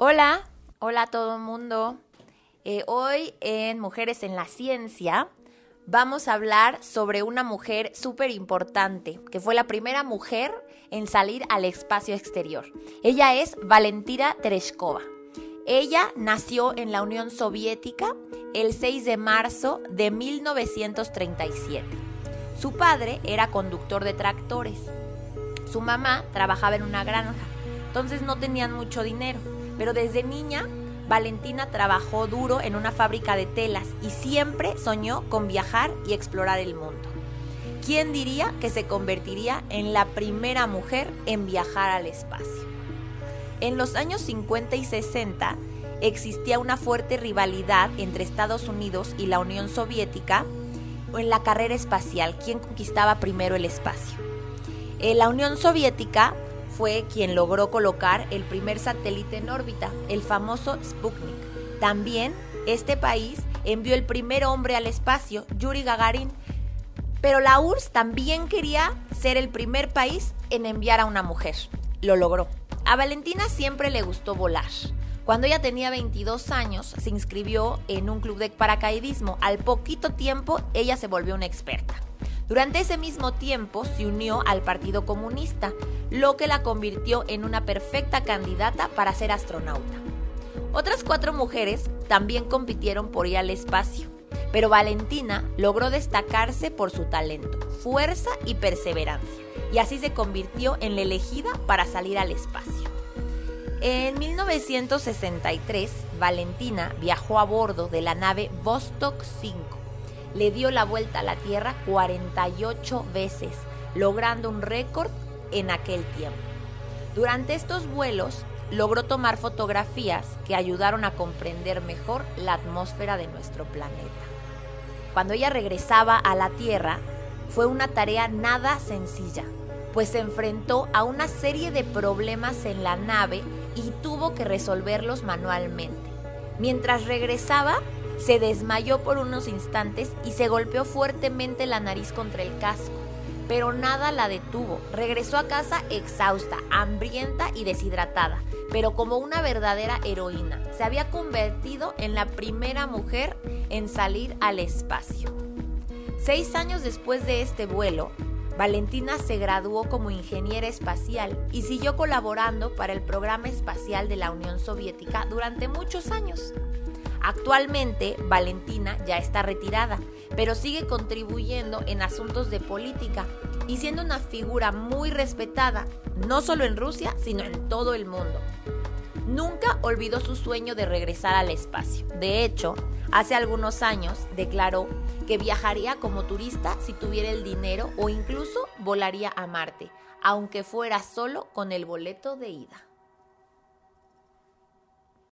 Hola, hola a todo el mundo. Eh, hoy en Mujeres en la Ciencia vamos a hablar sobre una mujer súper importante, que fue la primera mujer en salir al espacio exterior. Ella es Valentina Tereshkova. Ella nació en la Unión Soviética el 6 de marzo de 1937. Su padre era conductor de tractores. Su mamá trabajaba en una granja, entonces no tenían mucho dinero, pero desde niña Valentina trabajó duro en una fábrica de telas y siempre soñó con viajar y explorar el mundo. ¿Quién diría que se convertiría en la primera mujer en viajar al espacio? En los años 50 y 60 existía una fuerte rivalidad entre Estados Unidos y la Unión Soviética en la carrera espacial, quién conquistaba primero el espacio. Eh, la Unión Soviética fue quien logró colocar el primer satélite en órbita, el famoso Sputnik. También este país envió el primer hombre al espacio, Yuri Gagarin. Pero la URSS también quería ser el primer país en enviar a una mujer. Lo logró. A Valentina siempre le gustó volar. Cuando ella tenía 22 años, se inscribió en un club de paracaidismo. Al poquito tiempo, ella se volvió una experta. Durante ese mismo tiempo se unió al Partido Comunista, lo que la convirtió en una perfecta candidata para ser astronauta. Otras cuatro mujeres también compitieron por ir al espacio, pero Valentina logró destacarse por su talento, fuerza y perseverancia, y así se convirtió en la elegida para salir al espacio. En 1963, Valentina viajó a bordo de la nave Vostok 5 le dio la vuelta a la Tierra 48 veces, logrando un récord en aquel tiempo. Durante estos vuelos logró tomar fotografías que ayudaron a comprender mejor la atmósfera de nuestro planeta. Cuando ella regresaba a la Tierra, fue una tarea nada sencilla, pues se enfrentó a una serie de problemas en la nave y tuvo que resolverlos manualmente. Mientras regresaba, se desmayó por unos instantes y se golpeó fuertemente la nariz contra el casco, pero nada la detuvo. Regresó a casa exhausta, hambrienta y deshidratada, pero como una verdadera heroína. Se había convertido en la primera mujer en salir al espacio. Seis años después de este vuelo, Valentina se graduó como ingeniera espacial y siguió colaborando para el programa espacial de la Unión Soviética durante muchos años. Actualmente, Valentina ya está retirada, pero sigue contribuyendo en asuntos de política y siendo una figura muy respetada, no solo en Rusia, sino en todo el mundo. Nunca olvidó su sueño de regresar al espacio. De hecho, hace algunos años declaró que viajaría como turista si tuviera el dinero o incluso volaría a Marte, aunque fuera solo con el boleto de ida.